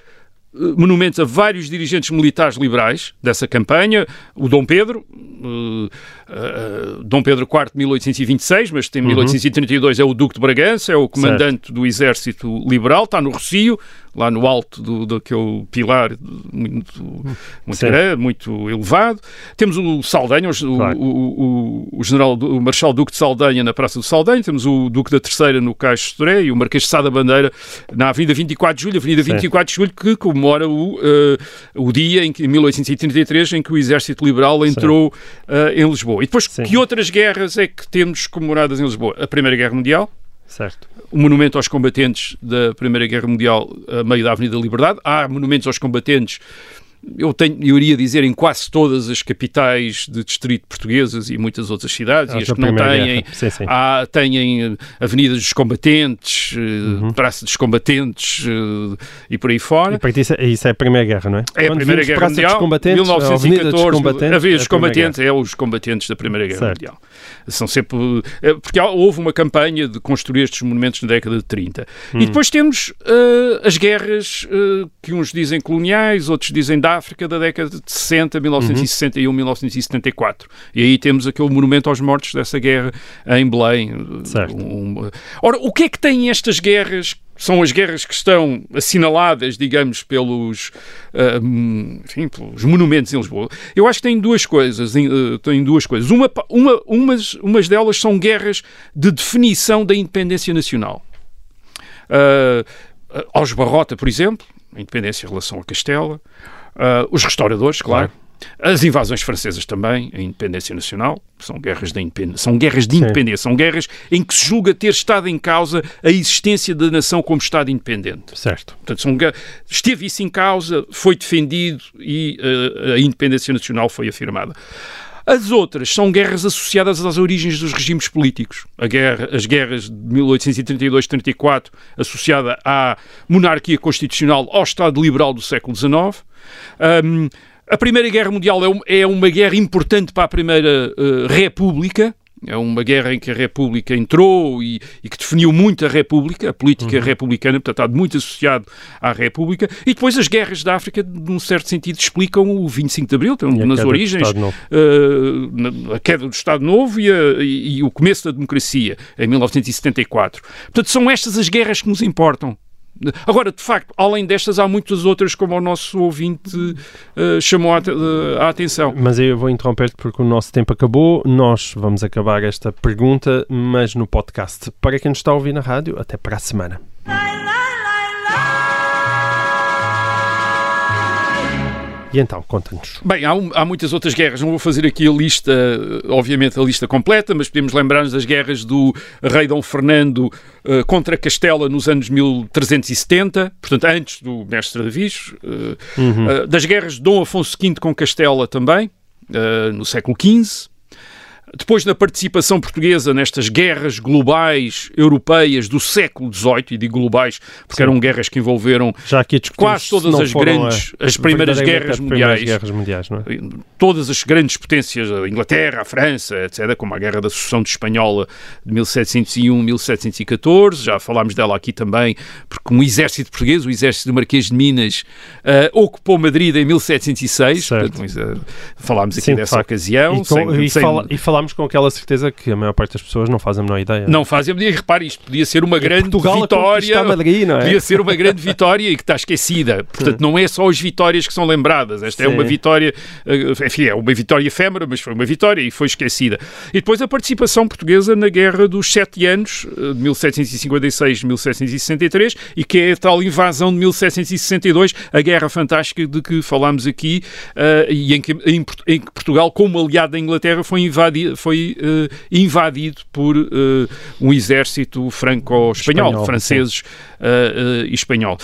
monumentos a vários dirigentes militares liberais dessa campanha, o Dom Pedro, uh, uh, Dom Pedro IV de 1826, mas tem uhum. 1832 é o Duque de Bragança, é o comandante certo. do exército liberal, está no Recio, lá no alto do, daquele pilar muito, muito grande, muito elevado. Temos o Saldanha, o, claro. o, o, o, general, o Marechal Duque de Saldanha na Praça do Saldanha, temos o Duque da Terceira no Caixo de Toré e o Marquês de Sá da Bandeira na Avenida 24 de Julho, Avenida 24 Sim. de Julho, que comemora o, uh, o dia em que, em 1833 em que o Exército Liberal entrou uh, em Lisboa. E depois, Sim. que outras guerras é que temos comemoradas em Lisboa? A Primeira Guerra Mundial, Certo. O monumento aos combatentes da Primeira Guerra Mundial a meio da Avenida da Liberdade. Há monumentos aos combatentes eu, tenho, eu iria dizer em quase todas as capitais de distrito portuguesas e muitas outras cidades, ah, e as que não têm, sim, sim. Há, têm eh, avenidas dos combatentes, eh, uhum. praça dos combatentes uh, e por aí fora. E para isso, é, isso é a Primeira Guerra, não é? É Quando a Primeira Guerra Mundial, dos combatentes, 1914, dos combatentes, havia os combatentes, é os combatentes da Primeira Guerra certo. Mundial. São sempre, porque houve uma campanha de construir estes monumentos na década de 30. Hum. E depois temos uh, as guerras uh, que uns dizem coloniais, outros dizem da África da década de 60, 1961, uhum. 1974. E aí temos aquele monumento aos mortos dessa guerra em Belém. Certo. Um, ora, o que é que têm estas guerras são as guerras que estão assinaladas, digamos, pelos, uh, enfim, pelos monumentos em Lisboa. Eu acho que tem duas coisas. Uh, tem duas coisas. Uma, uma, umas, umas delas são guerras de definição da independência nacional. Uh, aos Barrota, por exemplo, a independência em relação a Castela. Uh, os restauradores, claro. claro. As invasões francesas também, a independência nacional, são guerras de independência, são guerras de independência, são guerras em que se julga ter estado em causa a existência da nação como Estado independente. Certo. Portanto, são, esteve isso em causa, foi defendido e uh, a independência nacional foi afirmada. As outras são guerras associadas às origens dos regimes políticos. Guerra, as guerras de 1832-34, associada à monarquia constitucional, ao Estado liberal do século XIX. Um, a Primeira Guerra Mundial é, é uma guerra importante para a Primeira uh, República, é uma guerra em que a República entrou e, e que definiu muito a República, a política uhum. republicana, portanto, está muito associado à República. E depois as guerras da África, num certo sentido, explicam o 25 de Abril, portanto, nas origens, uh, a queda do Estado Novo e, a, e, e o começo da democracia, em 1974. Portanto, são estas as guerras que nos importam. Agora, de facto, além destas, há muitas outras, como o nosso ouvinte uh, chamou a, uh, a, atenção. Mas eu vou interromper-te porque o nosso tempo acabou. Nós vamos acabar esta pergunta, mas no podcast. Para quem nos está a ouvir na rádio, até para a semana. E então, conta-nos. Bem, há, um, há, muitas outras guerras. Não vou fazer aqui a lista, obviamente, a lista completa, mas podemos lembrar-nos das guerras do rei Dom Fernando uh, contra Castela nos anos 1370, portanto, antes do mestre Davis. Uh, uhum. uh, das guerras de Dom Afonso V com Castela também, no século XV. Depois da participação portuguesa nestas guerras globais europeias do século XVIII, e digo globais porque Sim. eram guerras que envolveram quase todas as grandes, a, as primeiras guerras mundiais, primeiras guerras mundiais é? todas as grandes potências, a Inglaterra, a França, etc., como a Guerra da Sucessão de Espanhola de 1701-1714, já falámos dela aqui também, porque um exército português, o exército do Marquês de Minas, uh, ocupou Madrid em 1706, portanto, uh, falámos aqui Sim, dessa ocasião. E, sem, e, sem... E falámos falámos com aquela certeza que a maior parte das pessoas não faz a menor ideia. Não fazem a menor repare, isto podia ser uma e grande Portugal vitória. Madrid, não é? Podia ser uma grande vitória e que está esquecida. Portanto, não é só as vitórias que são lembradas. Esta Sim. é uma vitória, eh, enfim, é uma vitória efêmera, mas foi uma vitória e foi esquecida. E depois a participação portuguesa na Guerra dos Sete Anos, eh, de 1756-1763, e que é a tal invasão de 1762, a Guerra Fantástica de que falámos aqui, uh, e em que, em, em que Portugal, como aliado da Inglaterra, foi invadido foi uh, invadido por uh, um exército franco-espanhol, franceses uh, e espanhol.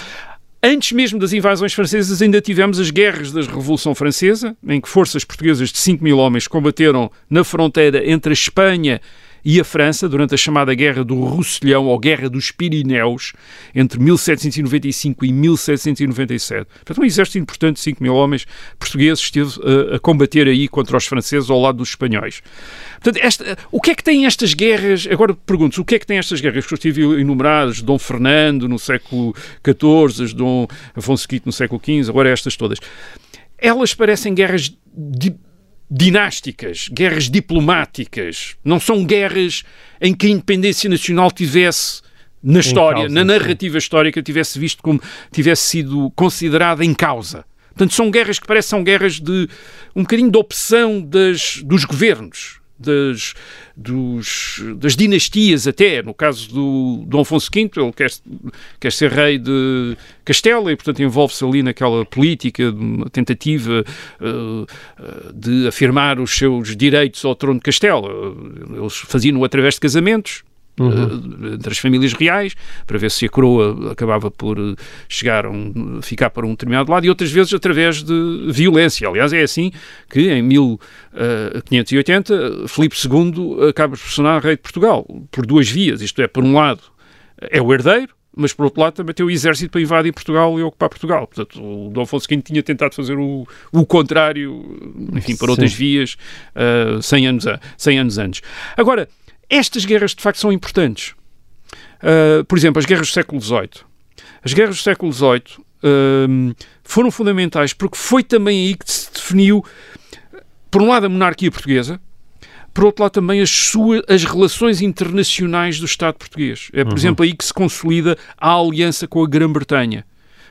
Antes mesmo das invasões francesas, ainda tivemos as guerras da Revolução Francesa, em que forças portuguesas de 5 mil homens combateram na fronteira entre a Espanha e a França durante a chamada Guerra do Roussillon ou Guerra dos Pirineus entre 1795 e 1797. Portanto, um exército importante de 5 mil homens portugueses esteve uh, a combater aí contra os franceses ao lado dos espanhóis. Portanto, esta, o que é que têm estas guerras? Agora pergunto o que é que têm estas guerras que eu estive enumeradas? Dom Fernando no século XIV, Dom Afonso V no século XV, agora estas todas. Elas parecem guerras de dinásticas, guerras diplomáticas. Não são guerras em que a independência nacional tivesse na história, causa, na narrativa sim. histórica, tivesse visto como tivesse sido considerada em causa. Portanto, são guerras que parecem guerras de um bocadinho de opção das, dos governos das, dos, das dinastias até, no caso do Dom Afonso V, ele quer, quer ser rei de Castela e, portanto, envolve-se ali naquela política, uma tentativa uh, de afirmar os seus direitos ao trono de Castela. Eles faziam-no através de casamentos, uhum. entre as famílias reais, para ver se a coroa acabava por eh, chegar um, ficar para um determinado lado, e outras vezes através de violência. Aliás, é assim que em 1580 eh, Filipe II acaba por se rei de Portugal, por duas vias, isto é, por um lado é o herdeiro, mas por outro lado também tem o exército para invadir Portugal e ocupar Portugal. Portanto, o Dom Afonso V tinha tentado fazer o, o contrário, enfim, por outras Sim. vias, uh, 100, anos a, 100 anos antes. Agora, estas guerras, de facto, são importantes. Uh, por exemplo, as guerras do século XVIII. As guerras do século XVIII uh, foram fundamentais porque foi também aí que se definiu, por um lado, a monarquia portuguesa, por outro lado, também as, suas, as relações internacionais do Estado português. É, por uhum. exemplo, aí que se consolida a aliança com a Grã-Bretanha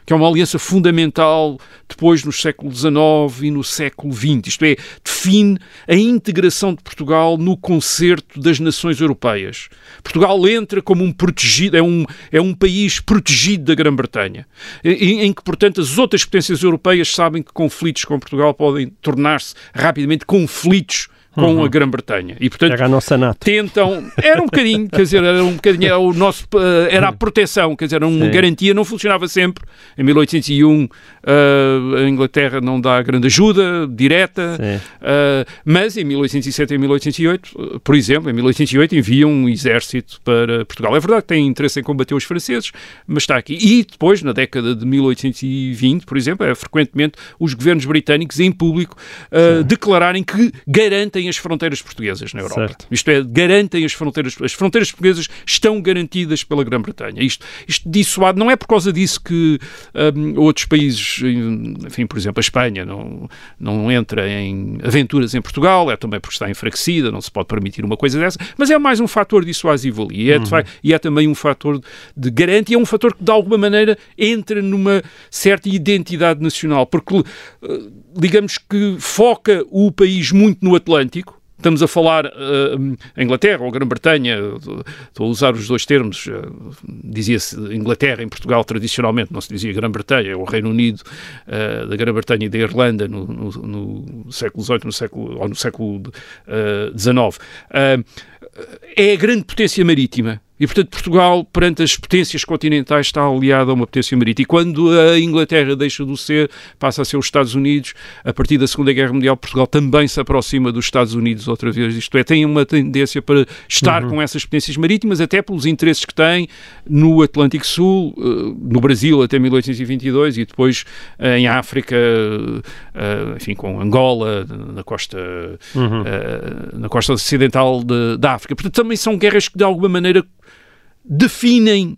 que é uma aliança fundamental depois no século XIX e no século XX. Isto é, define a integração de Portugal no concerto das nações europeias. Portugal entra como um protegido, é um, é um país protegido da Grã-Bretanha, em, em que, portanto, as outras potências europeias sabem que conflitos com Portugal podem tornar-se rapidamente conflitos com Uhum. a Grã-Bretanha. E, portanto, Era a nossa NATO. tentam. Era um bocadinho, quer dizer, era um bocadinho. Era, o nosso, eh, era a proteção, quer dizer, era uma Sim. garantia, não funcionava sempre. Em 1801, eh, a Inglaterra não dá grande ajuda direta, eh, mas em 1807 e em 1808, eh, por exemplo, em 1808 enviam um exército para Portugal. É verdade que têm interesse em combater os franceses, mas está aqui. E depois, na década de 1820, por exemplo, é frequentemente os governos britânicos em público eh, declararem que garantem as fronteiras portuguesas na Europa. Certo. Isto é, garantem as fronteiras, as fronteiras portuguesas estão garantidas pela Grã-Bretanha. Isto, isto dissuade, não é por causa disso que hum, outros países, enfim, por exemplo, a Espanha não, não entra em aventuras em Portugal, é também porque está enfraquecida, não se pode permitir uma coisa dessa, mas é mais um fator dissuasivo ali. E é, facto- e é também um fator de garante e é um fator que, de alguma maneira, entra numa certa identidade nacional, porque, eh, digamos que foca o país muito no Atlântico, Estamos a falar a Inglaterra ou Grã-Bretanha, estou a usar os dois termos, eh, dizia-se Inglaterra em Portugal tradicionalmente, não se dizia Grã-Bretanha, o Reino Unido eh, da Grã-Bretanha e da Irlanda no, no- no século XVIII no século, ou no século XIX. É a grande potência marítima. E, portanto, Portugal, perante as potências continentais, está aliado a uma potência marítima. E quando a Inglaterra deixa de ser, passa a ser os Estados Unidos. A partir da Segunda Guerra Mundial, Portugal também se aproxima dos Estados Unidos outra vez. Isto é, tem uma tendência para estar com essas potências marítimas, até pelos interesses que tem no Atlântico Sul, eh, no Brasil até 1822 e depois eh, em África, eh, enfim, com Angola, na costa, eh, na costa ocidental de- da África. Portanto, também são guerras que, de alguma maneira, definem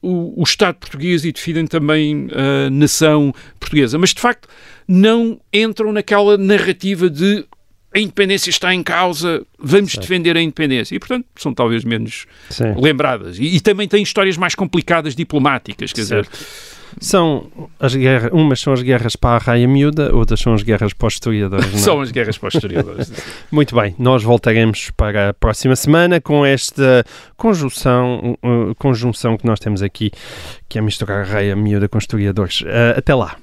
o, o Estado português e definem também a nação portuguesa. Mas, de facto, não entram naquela narrativa de a independência está em causa, vamos defender a independência. E, portanto, são talvez menos Sim. lembradas. E, e também têm histórias mais complicadas diplomáticas, quer dizer, São as guerras, umas são as guerras para a raia miúda, outras são as guerras para os historiadores. não é? são as guerras para os historiadores. Muito bem, nós voltaremos para a próxima semana com esta conjunção, uh, conjunção que nós temos aqui, que é misturar a raia miúda com historiadores. Uh, até lá.